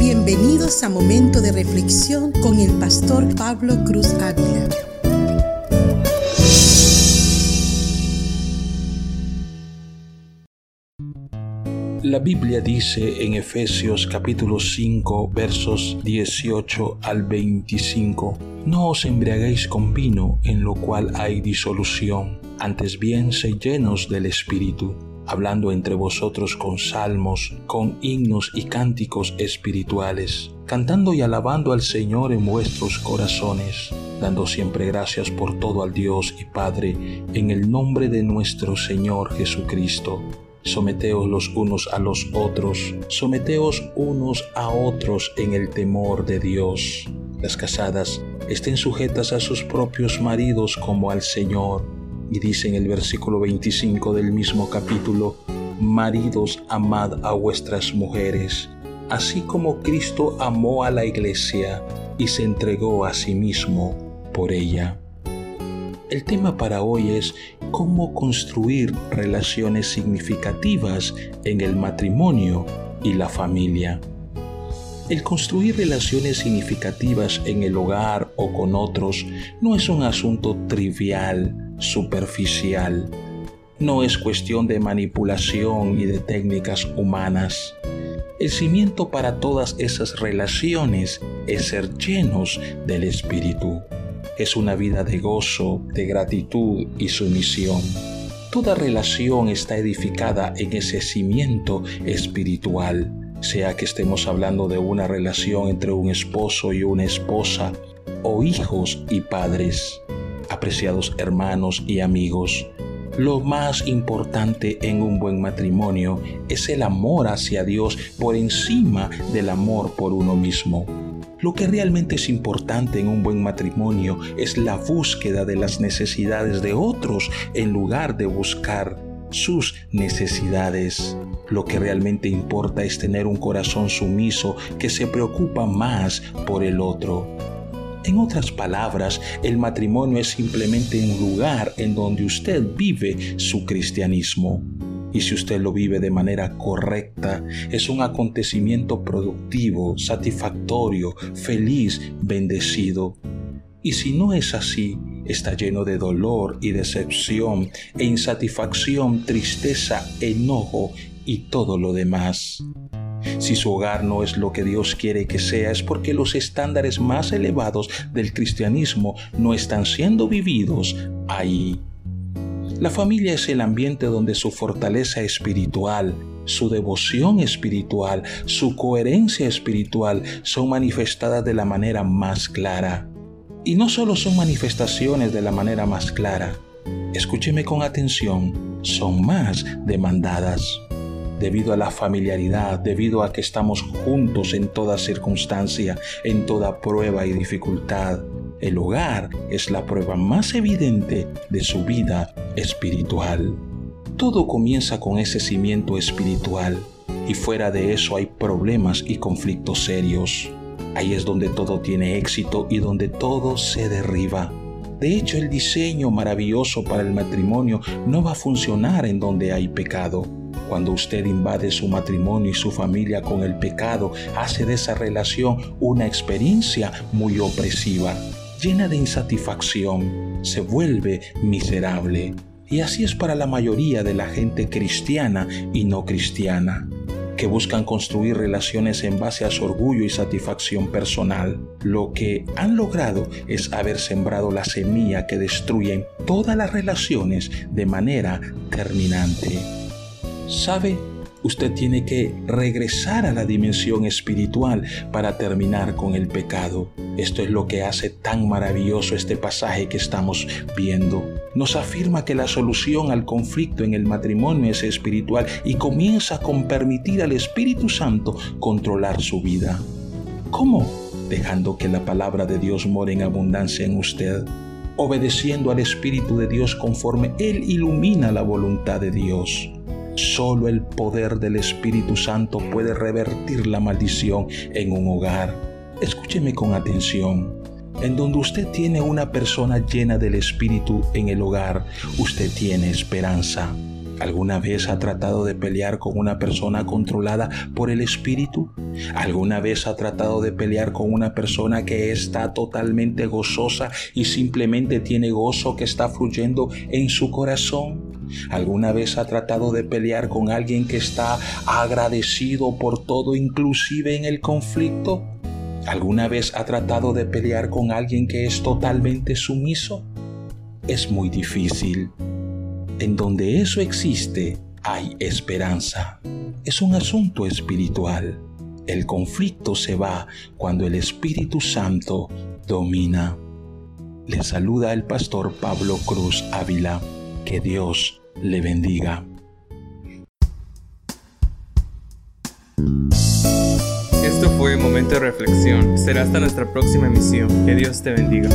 Bienvenidos a Momento de Reflexión con el pastor Pablo Cruz Ávila. La Biblia dice en Efesios capítulo 5 versos 18 al 25, No os embriaguéis con vino en lo cual hay disolución, antes bien se llenos del Espíritu hablando entre vosotros con salmos, con himnos y cánticos espirituales, cantando y alabando al Señor en vuestros corazones, dando siempre gracias por todo al Dios y Padre, en el nombre de nuestro Señor Jesucristo. Someteos los unos a los otros, someteos unos a otros en el temor de Dios. Las casadas estén sujetas a sus propios maridos como al Señor y dice en el versículo 25 del mismo capítulo, Maridos, amad a vuestras mujeres, así como Cristo amó a la iglesia y se entregó a sí mismo por ella. El tema para hoy es cómo construir relaciones significativas en el matrimonio y la familia. El construir relaciones significativas en el hogar o con otros no es un asunto trivial, superficial. No es cuestión de manipulación y de técnicas humanas. El cimiento para todas esas relaciones es ser llenos del Espíritu. Es una vida de gozo, de gratitud y sumisión. Toda relación está edificada en ese cimiento espiritual, sea que estemos hablando de una relación entre un esposo y una esposa, o hijos y padres apreciados hermanos y amigos, lo más importante en un buen matrimonio es el amor hacia Dios por encima del amor por uno mismo. Lo que realmente es importante en un buen matrimonio es la búsqueda de las necesidades de otros en lugar de buscar sus necesidades. Lo que realmente importa es tener un corazón sumiso que se preocupa más por el otro. En otras palabras, el matrimonio es simplemente un lugar en donde usted vive su cristianismo. Y si usted lo vive de manera correcta, es un acontecimiento productivo, satisfactorio, feliz, bendecido. Y si no es así, está lleno de dolor y decepción e insatisfacción, tristeza, enojo y todo lo demás. Si su hogar no es lo que Dios quiere que sea, es porque los estándares más elevados del cristianismo no están siendo vividos ahí. La familia es el ambiente donde su fortaleza espiritual, su devoción espiritual, su coherencia espiritual son manifestadas de la manera más clara. Y no solo son manifestaciones de la manera más clara, escúcheme con atención, son más demandadas debido a la familiaridad, debido a que estamos juntos en toda circunstancia, en toda prueba y dificultad. El hogar es la prueba más evidente de su vida espiritual. Todo comienza con ese cimiento espiritual y fuera de eso hay problemas y conflictos serios. Ahí es donde todo tiene éxito y donde todo se derriba. De hecho, el diseño maravilloso para el matrimonio no va a funcionar en donde hay pecado. Cuando usted invade su matrimonio y su familia con el pecado, hace de esa relación una experiencia muy opresiva, llena de insatisfacción, se vuelve miserable. Y así es para la mayoría de la gente cristiana y no cristiana que buscan construir relaciones en base a su orgullo y satisfacción personal. Lo que han logrado es haber sembrado la semilla que destruye todas las relaciones de manera terminante. ¿Sabe? Usted tiene que regresar a la dimensión espiritual para terminar con el pecado. Esto es lo que hace tan maravilloso este pasaje que estamos viendo. Nos afirma que la solución al conflicto en el matrimonio es espiritual y comienza con permitir al Espíritu Santo controlar su vida. ¿Cómo? Dejando que la palabra de Dios more en abundancia en usted obedeciendo al Espíritu de Dios conforme Él ilumina la voluntad de Dios. Solo el poder del Espíritu Santo puede revertir la maldición en un hogar. Escúcheme con atención. En donde usted tiene una persona llena del Espíritu en el hogar, usted tiene esperanza. ¿Alguna vez ha tratado de pelear con una persona controlada por el espíritu? ¿Alguna vez ha tratado de pelear con una persona que está totalmente gozosa y simplemente tiene gozo que está fluyendo en su corazón? ¿Alguna vez ha tratado de pelear con alguien que está agradecido por todo, inclusive en el conflicto? ¿Alguna vez ha tratado de pelear con alguien que es totalmente sumiso? Es muy difícil. En donde eso existe, hay esperanza. Es un asunto espiritual. El conflicto se va cuando el Espíritu Santo domina. Le saluda el pastor Pablo Cruz Ávila. Que Dios le bendiga. Esto fue Momento de Reflexión. Será hasta nuestra próxima emisión. Que Dios te bendiga.